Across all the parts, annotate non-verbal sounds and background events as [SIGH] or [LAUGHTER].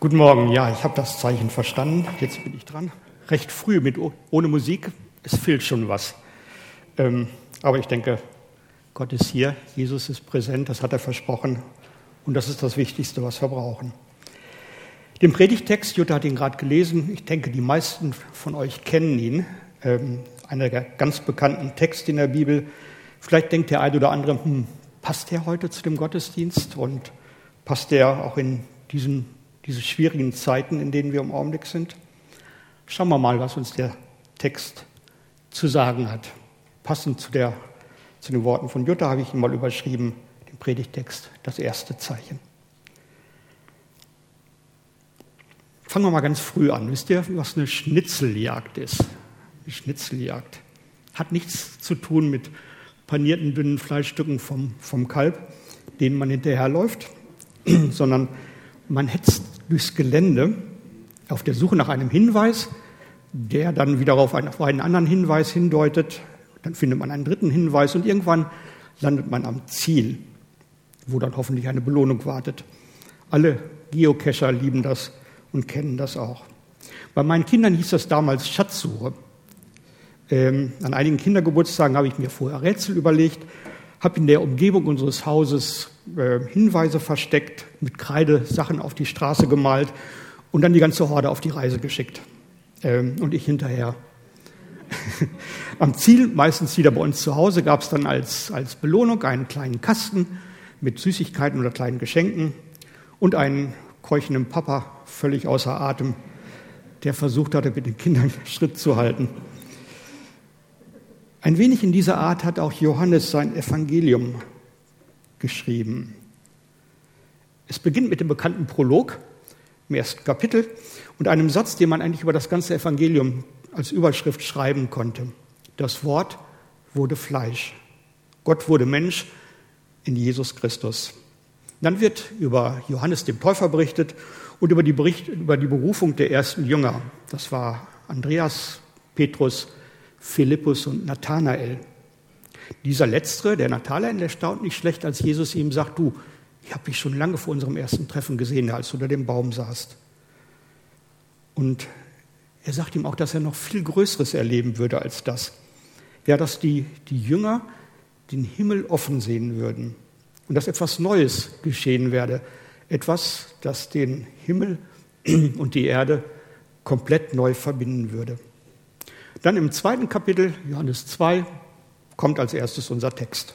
Guten Morgen. Ja, ich habe das Zeichen verstanden. Jetzt bin ich dran. Recht früh mit ohne Musik. Es fehlt schon was. Ähm, aber ich denke, Gott ist hier. Jesus ist präsent. Das hat er versprochen. Und das ist das Wichtigste, was wir brauchen. Den Predigtext, Jutta hat ihn gerade gelesen. Ich denke, die meisten von euch kennen ihn. Ähm, einer der ganz bekannten Texte in der Bibel. Vielleicht denkt der eine oder andere, hm, passt der heute zu dem Gottesdienst und passt der auch in diesen, diese schwierigen Zeiten, in denen wir im Augenblick sind? Schauen wir mal, was uns der Text zu sagen hat. Passend zu, der, zu den Worten von Jutta habe ich ihn mal überschrieben, den Predigtext, das erste Zeichen. Fangen wir mal ganz früh an. Wisst ihr, was eine Schnitzeljagd ist? Eine Schnitzeljagd hat nichts zu tun mit panierten dünnen Fleischstücken vom, vom Kalb, denen man hinterherläuft, [CLEARS THROAT] sondern man hetzt durchs Gelände auf der Suche nach einem Hinweis, der dann wieder auf einen, auf einen anderen Hinweis hindeutet. Dann findet man einen dritten Hinweis und irgendwann landet man am Ziel, wo dann hoffentlich eine Belohnung wartet. Alle Geocacher lieben das und kennen das auch. Bei meinen Kindern hieß das damals Schatzsuche. Ähm, an einigen Kindergeburtstagen habe ich mir vorher Rätsel überlegt, habe in der Umgebung unseres Hauses äh, Hinweise versteckt, mit Kreide Sachen auf die Straße gemalt und dann die ganze Horde auf die Reise geschickt. Ähm, und ich hinterher. [LAUGHS] Am Ziel, meistens wieder bei uns zu Hause, gab es dann als, als Belohnung einen kleinen Kasten mit Süßigkeiten oder kleinen Geschenken und einen keuchenden Papa, völlig außer Atem, der versucht hatte, mit den Kindern [LAUGHS] Schritt zu halten. Ein wenig in dieser Art hat auch Johannes sein Evangelium geschrieben. Es beginnt mit dem bekannten Prolog im ersten Kapitel und einem Satz, den man eigentlich über das ganze Evangelium als Überschrift schreiben konnte. Das Wort wurde Fleisch. Gott wurde Mensch in Jesus Christus. Dann wird über Johannes dem Täufer berichtet und über die, Bericht, über die Berufung der ersten Jünger. Das war Andreas, Petrus, Philippus und Nathanael. Dieser letztere, der Nathanael, der staunt nicht schlecht, als Jesus ihm sagt, du, ich habe dich schon lange vor unserem ersten Treffen gesehen, als du unter dem Baum saßt. Und er sagt ihm auch, dass er noch viel Größeres erleben würde als das. Ja, dass die, die Jünger den Himmel offen sehen würden und dass etwas Neues geschehen werde. Etwas, das den Himmel [CLEARS THROAT] und die Erde komplett neu verbinden würde. Dann im zweiten Kapitel, Johannes 2, kommt als erstes unser Text.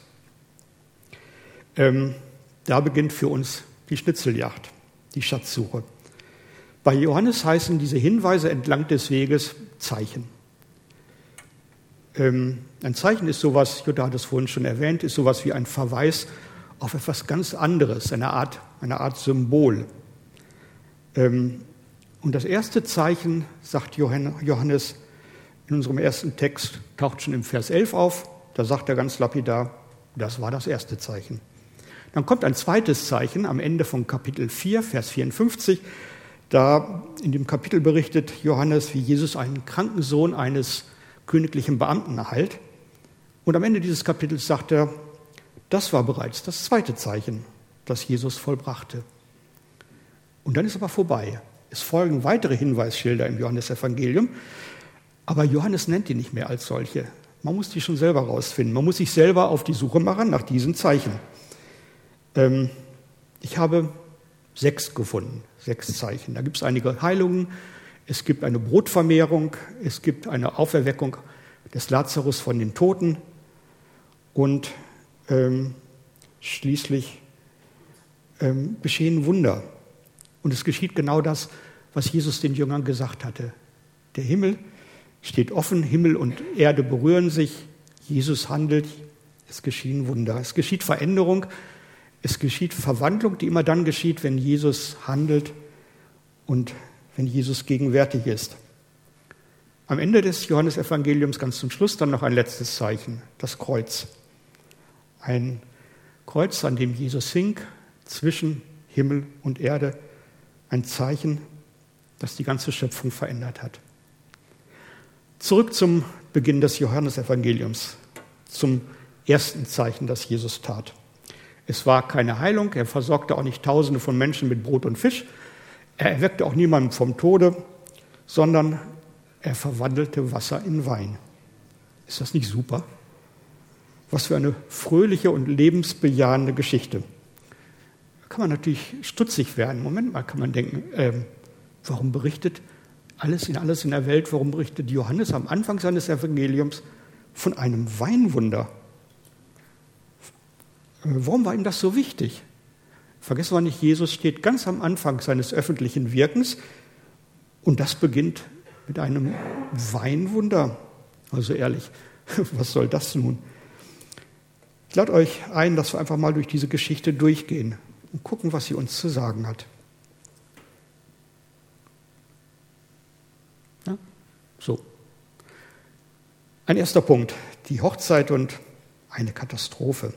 Ähm, da beginnt für uns die Schnitzeljagd, die Schatzsuche. Bei Johannes heißen diese Hinweise entlang des Weges Zeichen. Ähm, ein Zeichen ist sowas, Jutta hat es vorhin schon erwähnt, ist sowas wie ein Verweis auf etwas ganz anderes, eine Art, eine Art Symbol. Ähm, und das erste Zeichen, sagt Johannes, in unserem ersten Text taucht schon im Vers 11 auf. Da sagt er ganz lapidar, das war das erste Zeichen. Dann kommt ein zweites Zeichen am Ende von Kapitel 4, Vers 54. Da in dem Kapitel berichtet Johannes, wie Jesus einen kranken Sohn eines königlichen Beamten erhält. Und am Ende dieses Kapitels sagt er, das war bereits das zweite Zeichen, das Jesus vollbrachte. Und dann ist aber vorbei. Es folgen weitere Hinweisschilder im Johannesevangelium. Aber Johannes nennt die nicht mehr als solche. Man muss die schon selber rausfinden. Man muss sich selber auf die Suche machen nach diesen Zeichen. Ähm, ich habe sechs gefunden, sechs Zeichen. Da gibt es einige Heilungen, es gibt eine Brotvermehrung, es gibt eine Auferweckung des Lazarus von den Toten und ähm, schließlich ähm, geschehen Wunder. Und es geschieht genau das, was Jesus den Jüngern gesagt hatte. Der Himmel steht offen, Himmel und Erde berühren sich, Jesus handelt, es geschehen Wunder, es geschieht Veränderung, es geschieht Verwandlung, die immer dann geschieht, wenn Jesus handelt und wenn Jesus gegenwärtig ist. Am Ende des Johannesevangeliums ganz zum Schluss dann noch ein letztes Zeichen, das Kreuz. Ein Kreuz, an dem Jesus hing zwischen Himmel und Erde, ein Zeichen, das die ganze Schöpfung verändert hat. Zurück zum Beginn des Johannesevangeliums, zum ersten Zeichen, das Jesus tat. Es war keine Heilung, er versorgte auch nicht Tausende von Menschen mit Brot und Fisch. Er erweckte auch niemanden vom Tode, sondern er verwandelte Wasser in Wein. Ist das nicht super? Was für eine fröhliche und lebensbejahende Geschichte. Da kann man natürlich stutzig werden. Moment mal, kann man denken, äh, warum berichtet alles in alles in der Welt, warum berichtet Johannes am Anfang seines Evangeliums von einem Weinwunder? Äh, warum war ihm das so wichtig? Vergessen wir nicht, Jesus steht ganz am Anfang seines öffentlichen Wirkens und das beginnt mit einem Weinwunder. Also ehrlich, [LAUGHS] was soll das nun? Ich lade euch ein, dass wir einfach mal durch diese Geschichte durchgehen und gucken, was sie uns zu sagen hat. So. Ein erster Punkt, die Hochzeit und eine Katastrophe.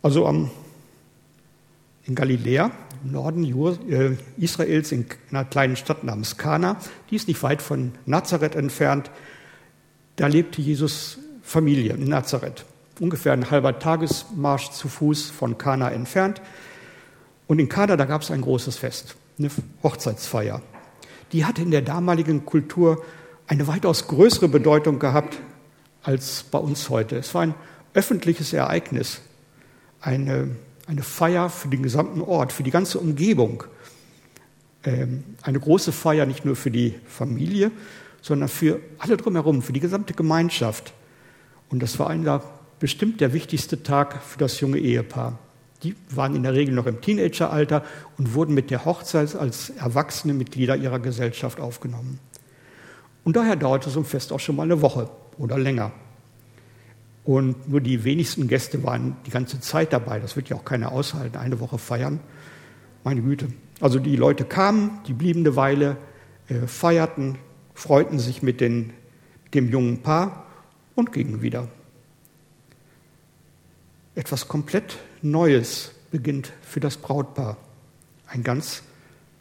Also am, in Galiläa, im Norden äh, Israels, in einer kleinen Stadt namens Kana, die ist nicht weit von Nazareth entfernt, da lebte Jesus Familie in Nazareth, ungefähr ein halber Tagesmarsch zu Fuß von Kana entfernt. Und in Kana, da gab es ein großes Fest, eine Hochzeitsfeier. Die hatte in der damaligen Kultur eine weitaus größere Bedeutung gehabt als bei uns heute. Es war ein öffentliches Ereignis eine, eine Feier für den gesamten Ort, für die ganze Umgebung. Ähm, eine große Feier nicht nur für die Familie, sondern für alle drumherum, für die gesamte Gemeinschaft. Und das war einer, bestimmt der wichtigste Tag für das junge Ehepaar. Die waren in der Regel noch im Teenageralter und wurden mit der Hochzeit als erwachsene Mitglieder ihrer Gesellschaft aufgenommen. Und daher dauerte so ein Fest auch schon mal eine Woche oder länger. Und nur die wenigsten Gäste waren die ganze Zeit dabei. Das wird ja auch keiner aushalten, eine Woche feiern. Meine Güte. Also die Leute kamen, die blieben eine Weile, äh, feierten, freuten sich mit, den, dem jungen Paar und gingen wieder. Etwas komplett Neues beginnt für das Brautpaar. Ein ganz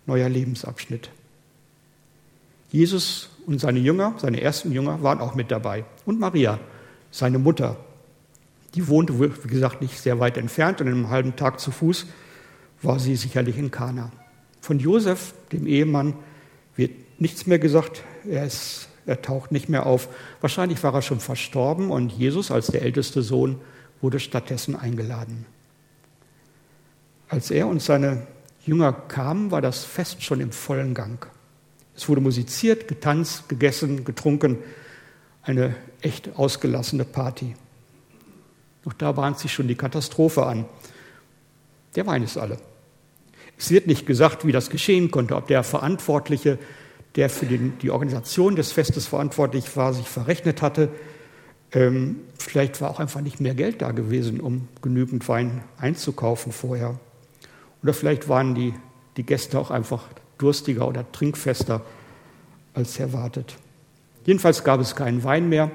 neuer Lebensabschnitt. Jesus und seine Jünger, seine ersten Jünger, waren auch mit dabei. Und Maria, seine Mutter. Die wohnte, wie gesagt, nicht sehr weit entfernt und in einem halben Tag zu Fuß war sie sicherlich in Kana. Von Josef, dem Ehemann, wird nichts mehr gesagt. Er, ist, er taucht nicht mehr auf. Wahrscheinlich war er schon verstorben und Jesus als der älteste Sohn wurde stattdessen eingeladen. Als er und seine Jünger kamen, war das Fest schon im vollen Gang. Es wurde musiziert, getanzt, gegessen, getrunken eine echt ausgelassene Party. Doch da bahnt sich schon die Katastrophe an. Der Wein ist alle. Es wird nicht gesagt, wie das geschehen konnte, ob der Verantwortliche, der für den, die Organisation des Festes verantwortlich war, sich verrechnet hatte. Ähm, vielleicht war auch einfach nicht mehr Geld da gewesen, um genügend Wein einzukaufen vorher. Oder vielleicht waren die, die Gäste auch einfach durstiger oder trinkfester als erwartet. Jedenfalls gab es keinen Wein mehr,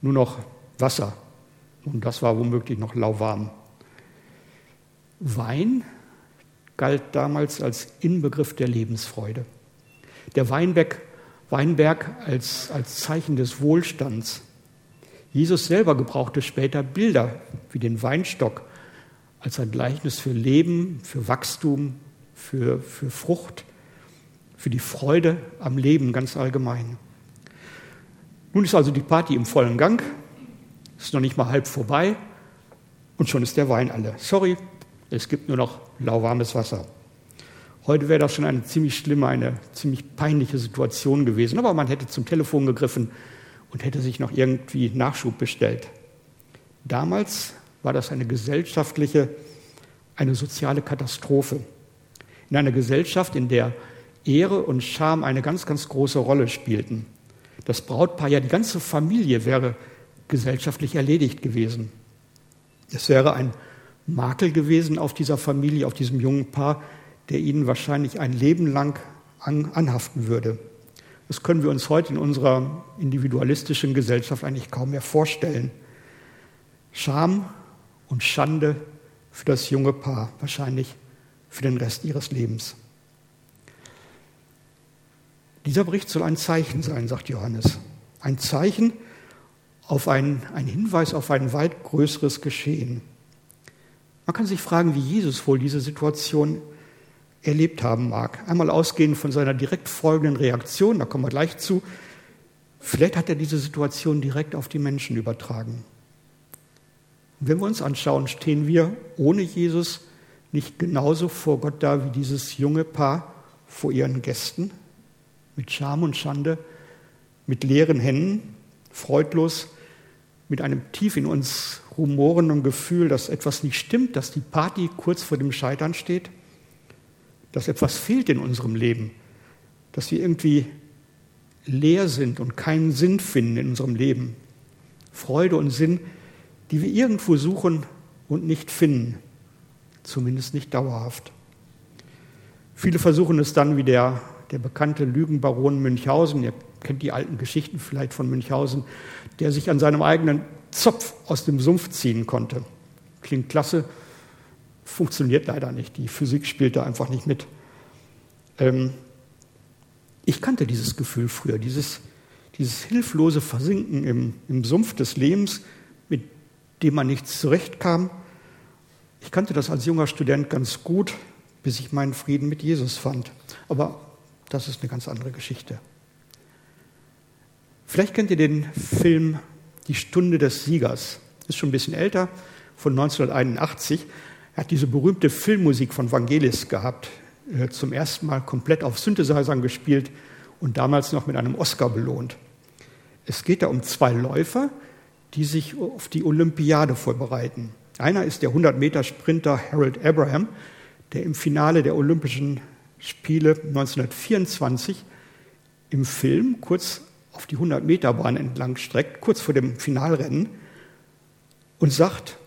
nur noch Wasser. Und das war womöglich noch lauwarm. Wein galt damals als Inbegriff der Lebensfreude. Der Weinberg, Weinberg als, als Zeichen des Wohlstands. Jesus selber gebrauchte später Bilder wie den Weinstock als ein Gleichnis für Leben, für Wachstum, für, für Frucht, für die Freude am Leben ganz allgemein. Nun ist also die Party im vollen Gang, ist noch nicht mal halb vorbei und schon ist der Wein alle. Sorry, es gibt nur noch lauwarmes Wasser. Heute wäre das schon eine ziemlich schlimme, eine ziemlich peinliche Situation gewesen, aber man hätte zum Telefon gegriffen und hätte sich noch irgendwie Nachschub bestellt. Damals war das eine gesellschaftliche, eine soziale Katastrophe. In einer Gesellschaft, in der Ehre und Scham eine ganz, ganz große Rolle spielten das Brautpaar, ja die ganze Familie wäre gesellschaftlich erledigt gewesen. Es wäre ein Makel gewesen auf dieser Familie, auf diesem jungen Paar, der ihnen wahrscheinlich ein Leben lang an, anhaften würde. Das können wir uns heute in unserer individualistischen Gesellschaft eigentlich kaum mehr vorstellen. Scham und Schande für das junge Paar, wahrscheinlich für den Rest ihres Lebens. Dieser Bericht soll ein Zeichen sein, sagt Johannes. Ein Zeichen auf ein, ein Hinweis auf ein weit größeres Geschehen. Man kann sich fragen, wie Jesus wohl diese Situation erlebt haben mag. Einmal ausgehend von seiner direkt folgenden Reaktion, da kommen wir gleich zu. Vielleicht hat er diese Situation direkt auf die Menschen übertragen. Wenn wir uns anschauen, stehen wir ohne Jesus nicht genauso vor Gott da wie dieses junge Paar vor ihren Gästen, mit Scham und Schande, mit leeren Händen, freudlos, mit einem tief in uns rumorenden Gefühl, dass etwas nicht stimmt, dass die Party kurz vor dem Scheitern steht, dass etwas fehlt in unserem Leben, dass wir irgendwie leer sind und keinen Sinn finden in unserem Leben. Freude und Sinn, die wir irgendwo suchen und nicht finden, zumindest nicht dauerhaft. Viele versuchen es dann wie der, der bekannte Lügenbaron Münchhausen, ihr kennt die alten Geschichten vielleicht von Münchhausen, der sich an seinem eigenen Zopf aus dem Sumpf ziehen konnte. Klingt klasse, funktioniert leider nicht. Die Physik spielt da einfach nicht mit. Ähm, ich kannte dieses Gefühl früher, dieses, dieses hilflose Versinken im, im Sumpf des Lebens, dem man nicht zurechtkam. Ich kannte das als junger Student ganz gut, bis ich meinen Frieden mit Jesus fand. Aber das ist eine ganz andere Geschichte. Vielleicht kennt ihr den Film Die Stunde des Siegers. Ist schon ein bisschen älter, von 1981. Er hat diese berühmte Filmmusik von Vangelis gehabt, äh, zum ersten Mal komplett auf Synthesizern gespielt und damals noch mit einem Oscar belohnt. Es geht da um zwei Läufer, die sich auf die Olympiade vorbereiten. Einer ist der 100-Meter-Sprinter Harold Abraham, der im Finale der Olympischen Spiele 1924 im Film kurz auf die 100-Meter-Bahn entlang streckt, kurz vor dem Finalrennen, und sagt,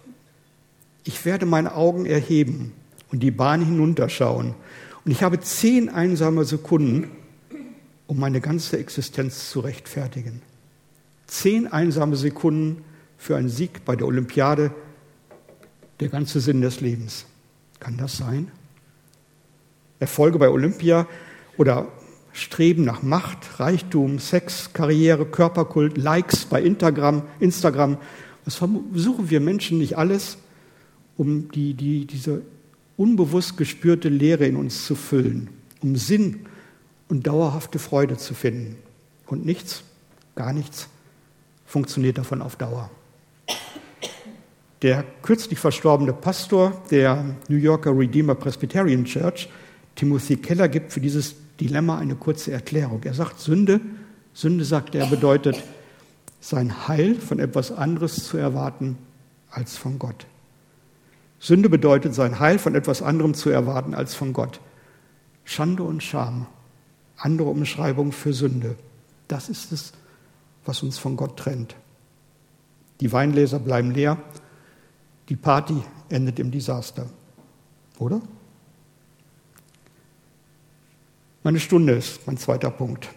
ich werde meine Augen erheben und die Bahn hinunterschauen. Und ich habe zehn einsame Sekunden, um meine ganze Existenz zu rechtfertigen. Zehn einsame Sekunden für einen Sieg bei der Olympiade, der ganze Sinn des Lebens. Kann das sein? Erfolge bei Olympia oder Streben nach Macht, Reichtum, Sex, Karriere, Körperkult, Likes bei Instagram, Instagram. Was versuchen wir Menschen nicht alles, um die, die, diese unbewusst gespürte Leere in uns zu füllen, um Sinn und dauerhafte Freude zu finden. Und nichts, gar nichts funktioniert davon auf Dauer. Der kürzlich verstorbene Pastor der New Yorker Redeemer Presbyterian Church, Timothy Keller, gibt für dieses Dilemma eine kurze Erklärung. Er sagt, Sünde, Sünde, sagt er, bedeutet, sein Heil von etwas anderes zu erwarten als von Gott. Sünde bedeutet, sein Heil von etwas anderem zu erwarten als von Gott. Schande und Scham, andere Umschreibung für Sünde. Das ist es, was uns von Gott trennt. Die Weinläser bleiben leer, die Party endet im Desaster. Oder? Meine Stunde ist mein zweiter Punkt.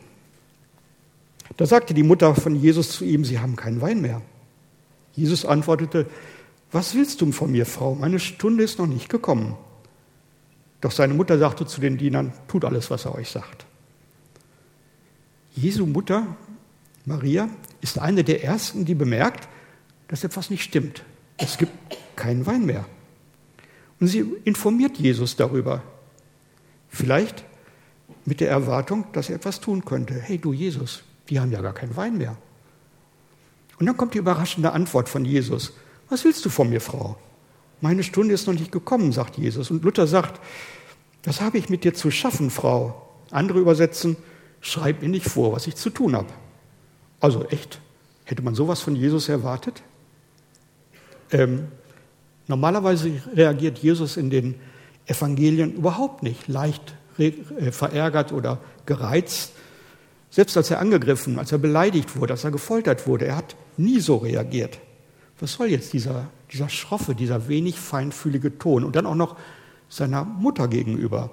Da sagte die Mutter von Jesus zu ihm, Sie haben keinen Wein mehr. Jesus antwortete, was willst du von mir, Frau? Meine Stunde ist noch nicht gekommen. Doch seine Mutter sagte zu den Dienern, tut alles, was er euch sagt. Jesu Mutter, Maria, ist eine der ersten, die bemerkt, dass etwas nicht stimmt. Es gibt keinen Wein mehr. Und sie informiert Jesus darüber. Vielleicht mit der Erwartung, dass er etwas tun könnte. Hey du Jesus, wir haben ja gar keinen Wein mehr. Und dann kommt die überraschende Antwort von Jesus. Was willst du von mir, Frau? Meine Stunde ist noch nicht gekommen, sagt Jesus. Und Luther sagt, das habe ich mit dir zu schaffen, Frau. Andere übersetzen, schreib mir nicht vor, was ich zu tun habe. Also echt, hätte man sowas von Jesus erwartet? Ähm, normalerweise reagiert Jesus in den Evangelien überhaupt nicht leicht äh, verärgert oder gereizt. Selbst als er angegriffen, als er beleidigt wurde, als er gefoltert wurde, er hat nie so reagiert was soll jetzt dieser, dieser schroffe, dieser wenig feinfühlige Ton und dann auch noch seiner Mutter gegenüber.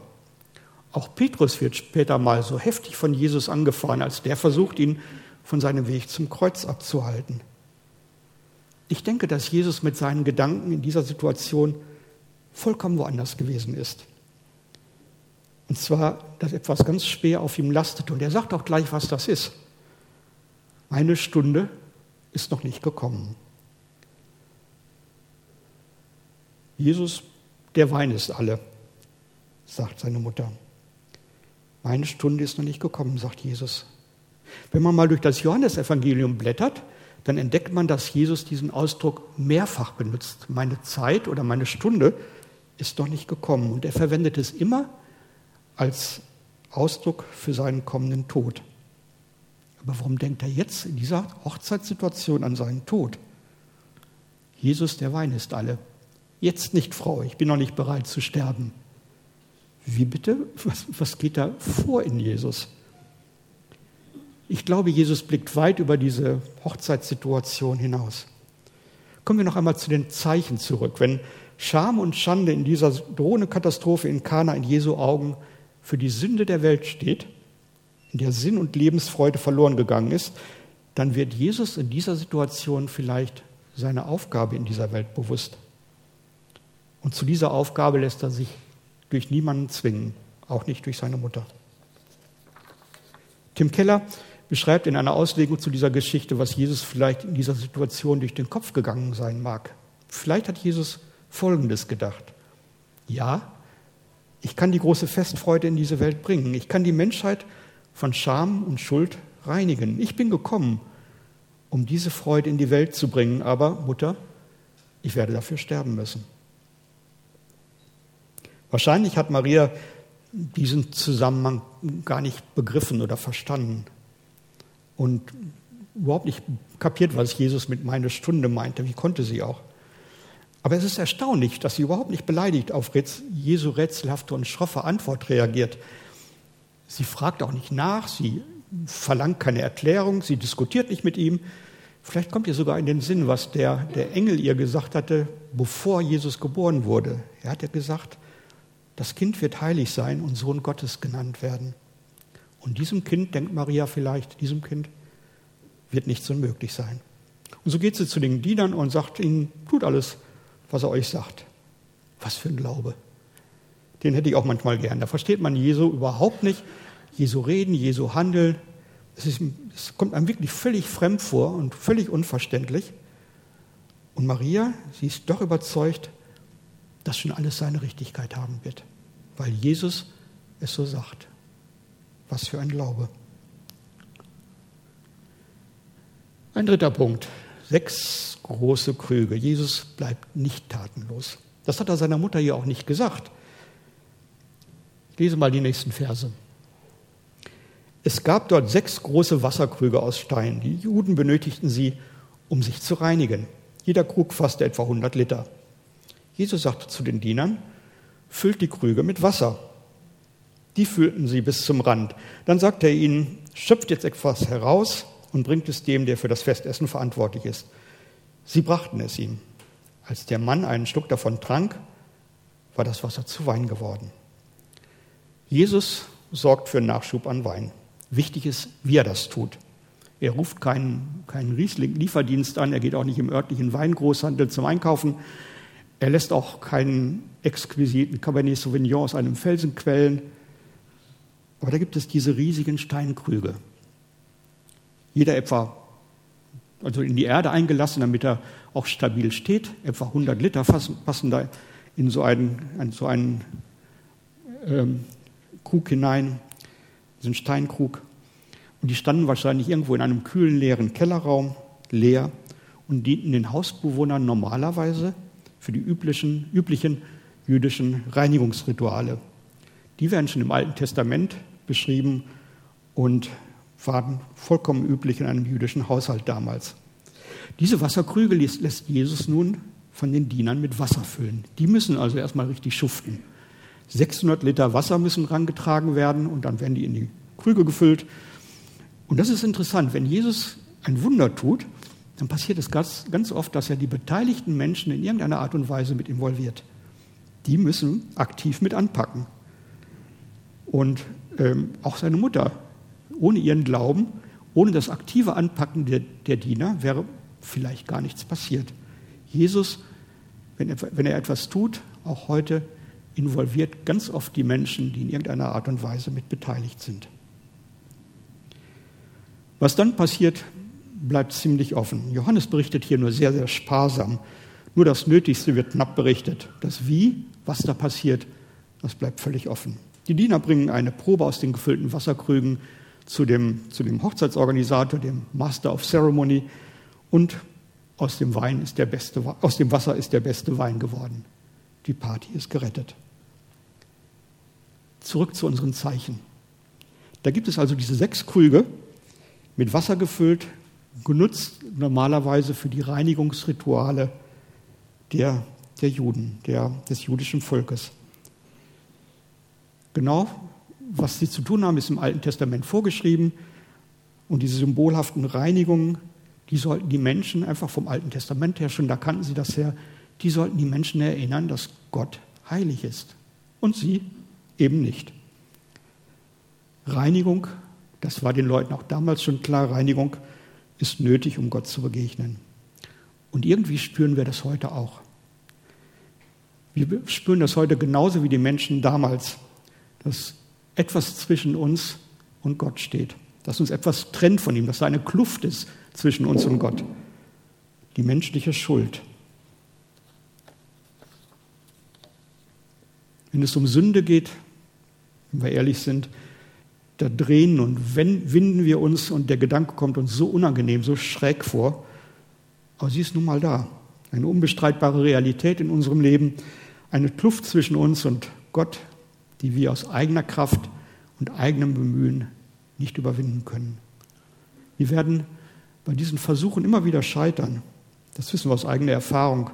Auch Petrus wird später mal so heftig von Jesus angefahren, als der versucht, ihn von seinem Weg zum Kreuz abzuhalten. Ich denke, dass Jesus mit seinen Gedanken in dieser Situation vollkommen woanders gewesen ist. Und zwar, dass etwas ganz schwer auf ihm lastet. Und er sagt auch gleich, was das ist. Meine Stunde ist noch nicht gekommen. Jesus, der Wein ist alle. sagt seine Mutter. Meine Stunde ist noch nicht gekommen, sagt Jesus. Wenn man mal durch das Johannesevangelium blättert, dann entdeckt man, dass Jesus diesen Ausdruck mehrfach benutzt. Meine Zeit oder meine Stunde ist noch nicht gekommen. Und er verwendet es immer als Ausdruck für seinen kommenden Tod. Aber warum denkt er jetzt in dieser Hochzeitssituation an seinen Tod? Jesus, der Wein ist alle. Jetzt nicht, Frau, ich bin noch nicht bereit zu sterben. Wie bitte? Was, was geht da vor in Jesus? Ich glaube, Jesus blickt weit über diese Hochzeitssituation hinaus. Kommen wir noch einmal zu den Zeichen zurück. Wenn Scham und Schande in dieser drohenden Katastrophe in Kana in Jesu Augen für die Sünde der Welt steht, in der Sinn und Lebensfreude verloren gegangen ist, dann wird Jesus in dieser Situation vielleicht seine Aufgabe in dieser Welt bewusst. Und zu dieser Aufgabe lässt er sich durch niemanden zwingen, auch nicht durch seine Mutter. Tim Keller beschreibt in einer Auslegung zu dieser Geschichte, was Jesus vielleicht in dieser Situation durch den Kopf gegangen sein mag. Vielleicht hat Jesus Folgendes gedacht. Ja, ich kann die große Festfreude in diese Welt bringen. Ich kann die Menschheit von Scham und Schuld reinigen. Ich bin gekommen, um diese Freude in die Welt zu bringen. Aber Mutter, ich werde dafür sterben müssen. Wahrscheinlich hat Maria diesen Zusammenhang gar nicht begriffen oder verstanden und überhaupt nicht kapiert, was Jesus mit meiner Stunde meinte. Wie konnte sie auch? Aber es ist erstaunlich, dass sie überhaupt nicht beleidigt auf Jesu rätselhafte und schroffe Antwort reagiert. Sie fragt auch nicht nach, sie verlangt keine Erklärung, sie diskutiert nicht mit ihm. Vielleicht kommt ihr sogar in den Sinn, was der, der Engel ihr gesagt hatte, bevor Jesus geboren wurde. Er hat ja gesagt, das Kind wird heilig sein und Sohn Gottes genannt werden. Und diesem Kind, denkt Maria vielleicht, diesem Kind wird nichts unmöglich sein. Und so geht sie zu den Dienern und sagt ihnen, tut alles, was er euch sagt. Was für ein Glaube. Den hätte ich auch manchmal gern. Da versteht man Jesu überhaupt nicht. Jesu reden, Jesu handeln. Es, ist, es kommt einem wirklich völlig fremd vor und völlig unverständlich. Und Maria, sie ist doch überzeugt, dass schon alles seine Richtigkeit haben wird, weil Jesus es so sagt. Was für ein Glaube. Ein dritter Punkt. Sechs große Krüge. Jesus bleibt nicht tatenlos. Das hat er seiner Mutter ja auch nicht gesagt. Ich lese mal die nächsten Verse. Es gab dort sechs große Wasserkrüge aus Stein. Die Juden benötigten sie, um sich zu reinigen. Jeder Krug fasste etwa 100 Liter. Jesus sagte zu den Dienern, füllt die Krüge mit Wasser. Die füllten sie bis zum Rand. Dann sagte er ihnen, schöpft jetzt etwas heraus und bringt es dem, der für das Festessen verantwortlich ist. Sie brachten es ihm. Als der Mann einen Schluck davon trank, war das Wasser zu Wein geworden. Jesus sorgt für Nachschub an Wein. Wichtig ist, wie er das tut. Er ruft keinen, keinen Riesling-Lieferdienst an, er geht auch nicht im örtlichen Weingroßhandel zum Einkaufen, er lässt auch keinen exquisiten Cabernet Sauvignon aus einem Felsen quellen. Aber da gibt es diese riesigen Steinkrüge. Jeder etwa, also in die Erde eingelassen, damit er auch stabil steht. Etwa 100 Liter passen da in so einen, in so einen ähm, Krug hinein, diesen Steinkrug. Und die standen wahrscheinlich irgendwo in einem kühlen, leeren Kellerraum, leer, und dienten den Hausbewohnern normalerweise für die üblichen, üblichen jüdischen Reinigungsrituale. Die werden schon im Alten Testament beschrieben und waren vollkommen üblich in einem jüdischen Haushalt damals. Diese Wasserkrüge lässt Jesus nun von den Dienern mit Wasser füllen. Die müssen also erstmal richtig schuften. 600 Liter Wasser müssen rangetragen werden und dann werden die in die Krüge gefüllt. Und das ist interessant, wenn Jesus ein Wunder tut, dann passiert es ganz, ganz oft, dass er die beteiligten Menschen in irgendeiner Art und Weise mit involviert. Die müssen aktiv mit anpacken. Und ähm, auch seine Mutter, ohne ihren Glauben, ohne das aktive Anpacken der, der Diener, wäre vielleicht gar nichts passiert. Jesus, wenn er, wenn er etwas tut, auch heute, involviert ganz oft die Menschen, die in irgendeiner Art und Weise mit beteiligt sind. Was dann passiert, bleibt ziemlich offen. Johannes berichtet hier nur sehr, sehr sparsam. Nur das Nötigste wird knapp berichtet. Das Wie, was da passiert, Das bleibt völlig offen. Die Diener bringen eine Probe aus den gefüllten Wasserkrügen zu dem, zu dem Hochzeitsorganisator, dem Master of Ceremony, und aus dem, Wein ist der beste, aus dem Wasser ist der beste Wein geworden. Die Party ist gerettet. Zurück zu unseren Zeichen. Da gibt es also diese sechs Krüge mit Wasser gefüllt, genutzt normalerweise für die Reinigungsrituale der, der Juden, der, des jüdischen Volkes. Genau, was sie zu tun haben, ist im Alten Testament vorgeschrieben. Und diese symbolhaften Reinigungen, die sollten die Menschen einfach vom Alten Testament her, schon da kannten sie das her, die sollten die Menschen erinnern, dass Gott heilig ist. Und sie eben nicht. Reinigung, das war den Leuten auch damals schon klar, Reinigung ist nötig, um Gott zu begegnen. Und irgendwie spüren wir das heute auch. Wir spüren das heute genauso wie die Menschen damals, dass etwas zwischen uns und Gott steht, dass uns etwas trennt von ihm, dass da eine Kluft ist zwischen uns und Gott. Die menschliche Schuld. Wenn es um Sünde geht, wenn wir ehrlich sind, da drehen und winden wir uns und der Gedanke kommt uns so unangenehm, so schräg vor. Aber sie ist nun mal da. Eine unbestreitbare Realität in unserem Leben, eine Kluft zwischen uns und Gott, die wir aus eigener Kraft und eigenem Bemühen nicht überwinden können. Wir werden bei diesen Versuchen immer wieder scheitern. Das wissen wir aus eigener Erfahrung.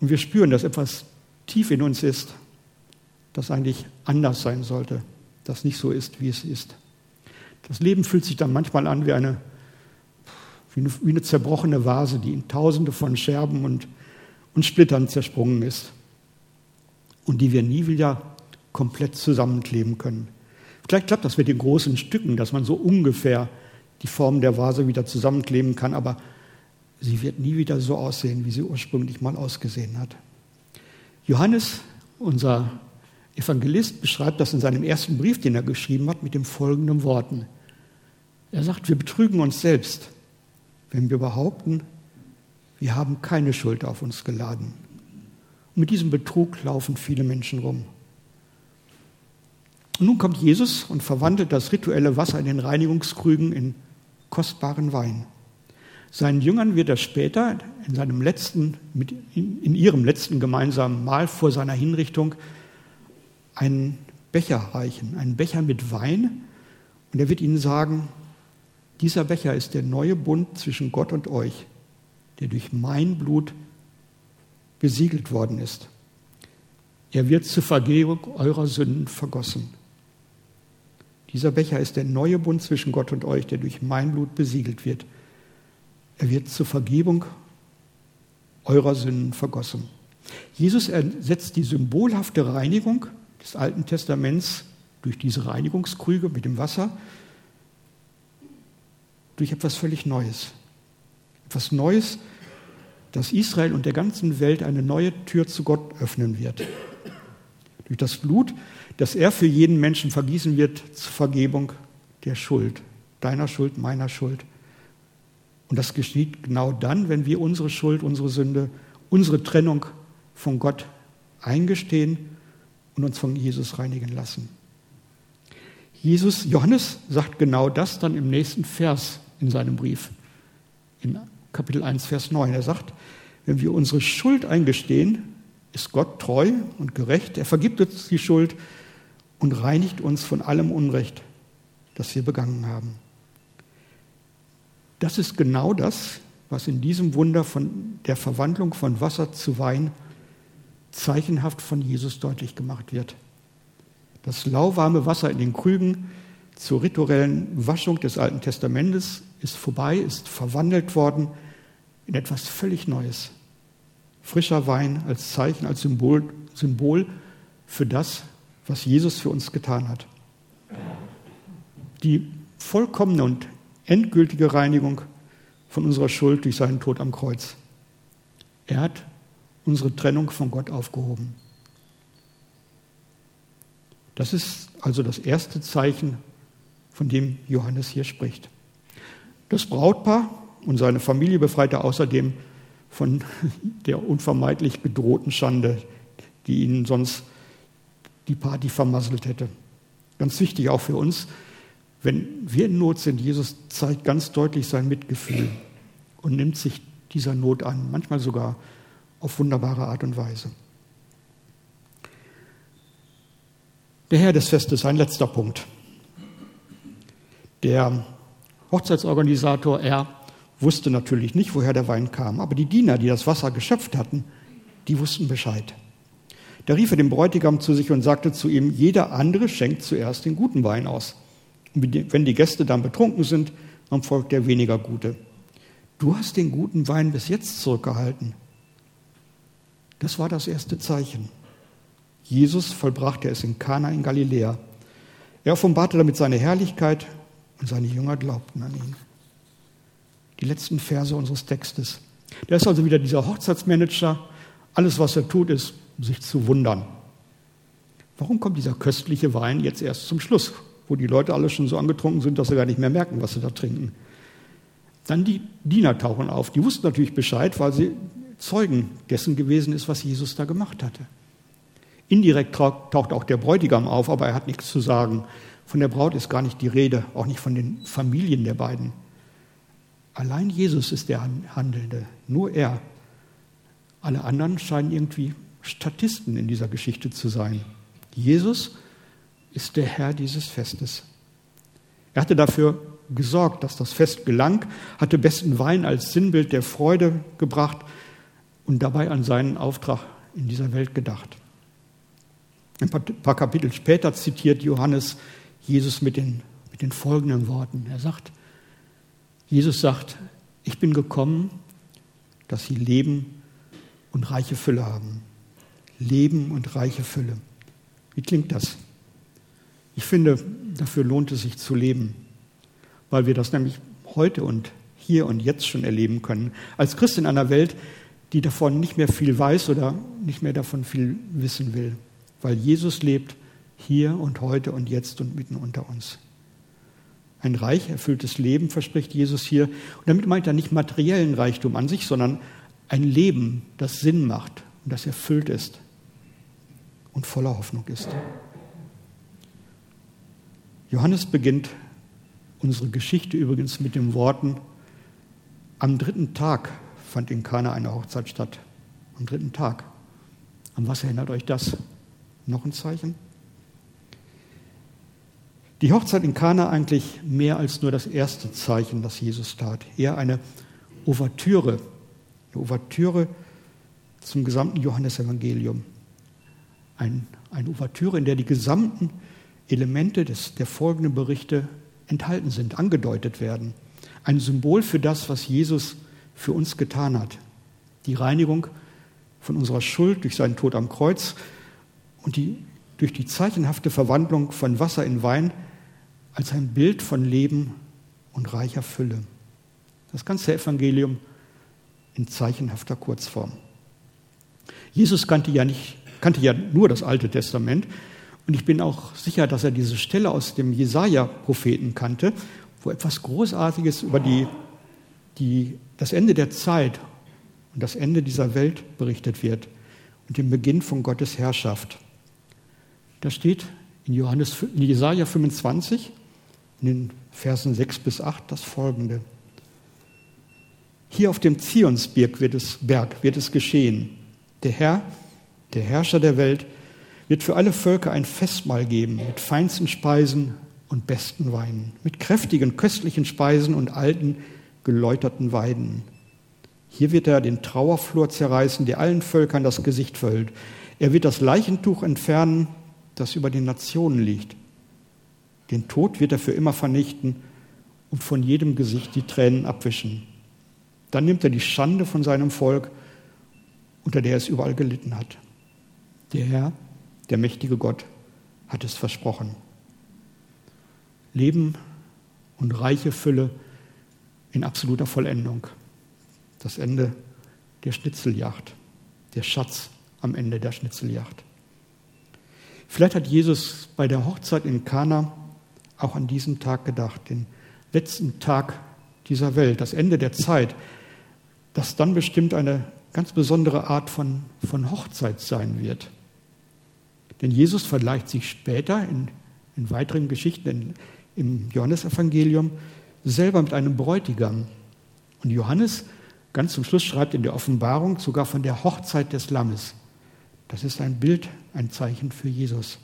Und wir spüren, dass etwas tief in uns ist, das eigentlich anders sein sollte das nicht so ist, wie es ist. Das Leben fühlt sich dann manchmal an wie eine, wie eine, wie eine zerbrochene Vase, die in tausende von Scherben und, und Splittern zersprungen ist und die wir nie wieder komplett zusammenkleben können. Vielleicht klappt das mit den großen Stücken, dass man so ungefähr die Form der Vase wieder zusammenkleben kann, aber sie wird nie wieder so aussehen, wie sie ursprünglich mal ausgesehen hat. Johannes, unser Evangelist beschreibt das in seinem ersten Brief, den er geschrieben hat, mit den folgenden Worten. Er sagt, wir betrügen uns selbst, wenn wir behaupten, wir haben keine Schuld auf uns geladen. Und mit diesem Betrug laufen viele Menschen rum. Und nun kommt Jesus und verwandelt das rituelle Wasser in den Reinigungskrügen in kostbaren Wein. Seinen Jüngern wird er später in, seinem letzten, in ihrem letzten gemeinsamen Mahl vor seiner Hinrichtung einen Becher reichen, einen Becher mit Wein. Und er wird ihnen sagen, dieser Becher ist der neue Bund zwischen Gott und euch, der durch mein Blut besiegelt worden ist. Er wird zur Vergebung eurer Sünden vergossen. Dieser Becher ist der neue Bund zwischen Gott und euch, der durch mein Blut besiegelt wird. Er wird zur Vergebung eurer Sünden vergossen. Jesus ersetzt die symbolhafte Reinigung des Alten Testaments durch diese Reinigungskrüge mit dem Wasser durch etwas völlig Neues. Etwas Neues, das Israel und der ganzen Welt eine neue Tür zu Gott öffnen wird. Durch das Blut, das er für jeden Menschen vergießen wird zur Vergebung der Schuld, deiner Schuld, meiner Schuld. Und das geschieht genau dann, wenn wir unsere Schuld, unsere Sünde, unsere Trennung von Gott eingestehen und uns von Jesus reinigen lassen. Jesus, Johannes sagt genau das dann im nächsten Vers in seinem Brief, in Kapitel 1, Vers 9. Er sagt, wenn wir unsere Schuld eingestehen, ist Gott treu und gerecht. Er vergibt uns die Schuld und reinigt uns von allem Unrecht, das wir begangen haben. Das ist genau das, was in diesem Wunder von der Verwandlung von Wasser zu Wein zeichenhaft von Jesus deutlich gemacht wird. Das lauwarme Wasser in den Krügen zur rituellen Waschung des Alten Testamentes ist vorbei, ist verwandelt worden in etwas völlig Neues. Frischer Wein als Zeichen, als Symbol, Symbol für das, was Jesus für uns getan hat. Die vollkommene und endgültige Reinigung von unserer Schuld durch seinen Tod am Kreuz. Er hat unsere Trennung von Gott aufgehoben. Das ist also das erste Zeichen, von dem Johannes hier spricht. Das Brautpaar und seine Familie befreite außerdem von der unvermeidlich bedrohten Schande, die ihnen sonst die Party vermasselt hätte. Ganz wichtig auch für uns, wenn wir in Not sind, Jesus zeigt ganz deutlich sein Mitgefühl und nimmt sich dieser Not an, manchmal sogar auf wunderbare Art und Weise. Der Herr des Festes, ein letzter Punkt. Der Hochzeitsorganisator, er wusste natürlich nicht, woher der Wein kam, aber die Diener, die das Wasser geschöpft hatten, die wussten Bescheid. Da rief er den Bräutigam zu sich und sagte zu ihm, jeder andere schenkt zuerst den guten Wein aus. Und wenn die Gäste dann betrunken sind, dann folgt der weniger gute. Du hast den guten Wein bis jetzt zurückgehalten. Das war das erste Zeichen. Jesus vollbrachte es in Kana in Galiläa. Er offenbarte damit seine Herrlichkeit und seine Jünger glaubten an ihn. Die letzten Verse unseres Textes. Der ist also wieder dieser Hochzeitsmanager. Alles, was er tut, ist sich zu wundern. Warum kommt dieser köstliche Wein jetzt erst zum Schluss, wo die Leute alle schon so angetrunken sind, dass sie gar nicht mehr merken, was sie da trinken? Dann die Diener tauchen auf. Die wussten natürlich Bescheid, weil sie Zeugen dessen gewesen ist, was Jesus da gemacht hatte. Indirekt taucht auch der Bräutigam auf, aber er hat nichts zu sagen. Von der Braut ist gar nicht die Rede, auch nicht von den Familien der beiden. Allein Jesus ist der Handelnde, nur er. Alle anderen scheinen irgendwie Statisten in dieser Geschichte zu sein. Jesus ist der Herr dieses Festes. Er hatte dafür gesorgt, dass das Fest gelang, hatte besten Wein als Sinnbild der Freude gebracht und dabei an seinen Auftrag in dieser Welt gedacht. Ein paar Kapitel später zitiert Johannes Jesus mit den, mit den folgenden Worten. Er sagt, Jesus sagt, ich bin gekommen, dass sie Leben und reiche Fülle haben. Leben und reiche Fülle. Wie klingt das? Ich finde, dafür lohnt es sich zu leben, weil wir das nämlich heute und hier und jetzt schon erleben können. Als Christ in einer Welt, die davon nicht mehr viel weiß oder nicht mehr davon viel wissen will, weil Jesus lebt hier und heute und jetzt und mitten unter uns. Ein reich erfülltes Leben verspricht Jesus hier. Und damit meint er nicht materiellen Reichtum an sich, sondern ein Leben, das Sinn macht und das erfüllt ist und voller Hoffnung ist. Johannes beginnt unsere Geschichte übrigens mit den Worten, am dritten Tag fand in Kana eine Hochzeit statt. Am dritten Tag. An was erinnert euch das? Noch ein Zeichen? Die Hochzeit in Kana eigentlich mehr als nur das erste Zeichen, das Jesus tat. Eher eine Ouvertüre, eine Ouvertüre zum gesamten Johannesevangelium ein, eine Ouvertüre, in der die gesamten Elemente des, der folgenden Berichte enthalten sind, angedeutet werden. Ein Symbol für das, was Jesus für uns getan hat. Die Reinigung von unserer Schuld durch seinen Tod am Kreuz und die, durch die zeichenhafte Verwandlung von Wasser in Wein als ein Bild von Leben und reicher Fülle. Das ganze Evangelium in zeichenhafter Kurzform. Jesus kannte ja nicht kannte ja nur das Alte Testament. Und ich bin auch sicher, dass er diese Stelle aus dem Jesaja-Propheten kannte, wo etwas Großartiges über die, die, das Ende der Zeit und das Ende dieser Welt berichtet wird und den Beginn von Gottes Herrschaft. Da steht in, Johannes, in Jesaja 25, in den Versen 6 bis 8, das folgende. Hier auf dem Zionsberg wird es, Berg wird es geschehen. Der Herr der Herrscher der Welt, wird für alle Völker ein Festmahl geben mit feinsten Speisen und besten Weinen, mit kräftigen, köstlichen Speisen und alten, geläuterten Weiden. Hier wird er den Trauerflor zerreißen, der allen Völkern das Gesicht verhüllt. Er wird das Leichentuch entfernen, das über den Nationen liegt. Den Tod wird er für immer vernichten und von jedem Gesicht die Tränen abwischen. Dann nimmt er die Schande von seinem Volk, unter der es überall gelitten hat. Der Herr, der mächtige Gott, hat es versprochen. Leben und reiche Fülle in absoluter Vollendung. Das Ende der Schnitzeljagd, der Schatz am Ende der Schnitzeljagd. Vielleicht hat Jesus bei der Hochzeit in Kana auch an diesen Tag gedacht, den letzten Tag dieser Welt, das Ende der Zeit, dass dann bestimmt eine ganz besondere Art von, von Hochzeit sein wird Denn Jesus vergleicht sich später in, in weiteren Geschichten in, im Johannesevangelium selber mit einem Bräutigam. Und Johannes ganz zum Schluss schreibt in der Offenbarung sogar von der Hochzeit des Lammes. Das ist ein Bild, ein Zeichen für Jesus.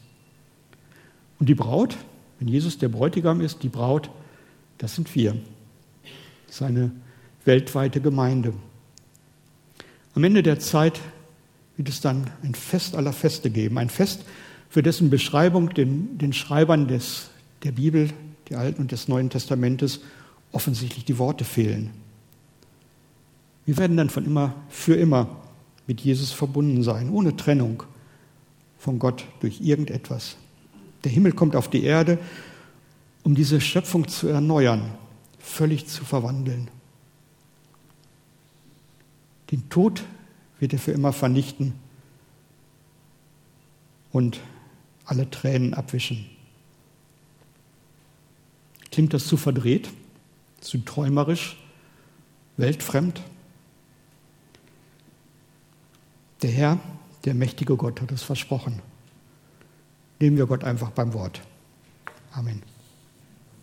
Und die Braut, wenn Jesus der Bräutigam ist, die Braut, das sind wir, seine weltweite Gemeinde. Am Ende der Zeit wird es dann ein Fest aller Feste geben, ein Fest, für dessen Beschreibung den, den Schreibern des, der Bibel, der Alten und des Neuen Testamentes, offensichtlich die Worte fehlen. Wir werden dann von immer für immer mit Jesus verbunden sein, ohne Trennung von Gott durch irgendetwas. Der Himmel kommt auf die Erde, um diese Schöpfung zu erneuern, völlig zu verwandeln. Den Tod wird er für immer vernichten und alle Tränen abwischen. Klingt das zu verdreht, zu träumerisch, weltfremd? Der Herr, der mächtige Gott, hat es versprochen. Nehmen wir Gott einfach beim Wort. Amen.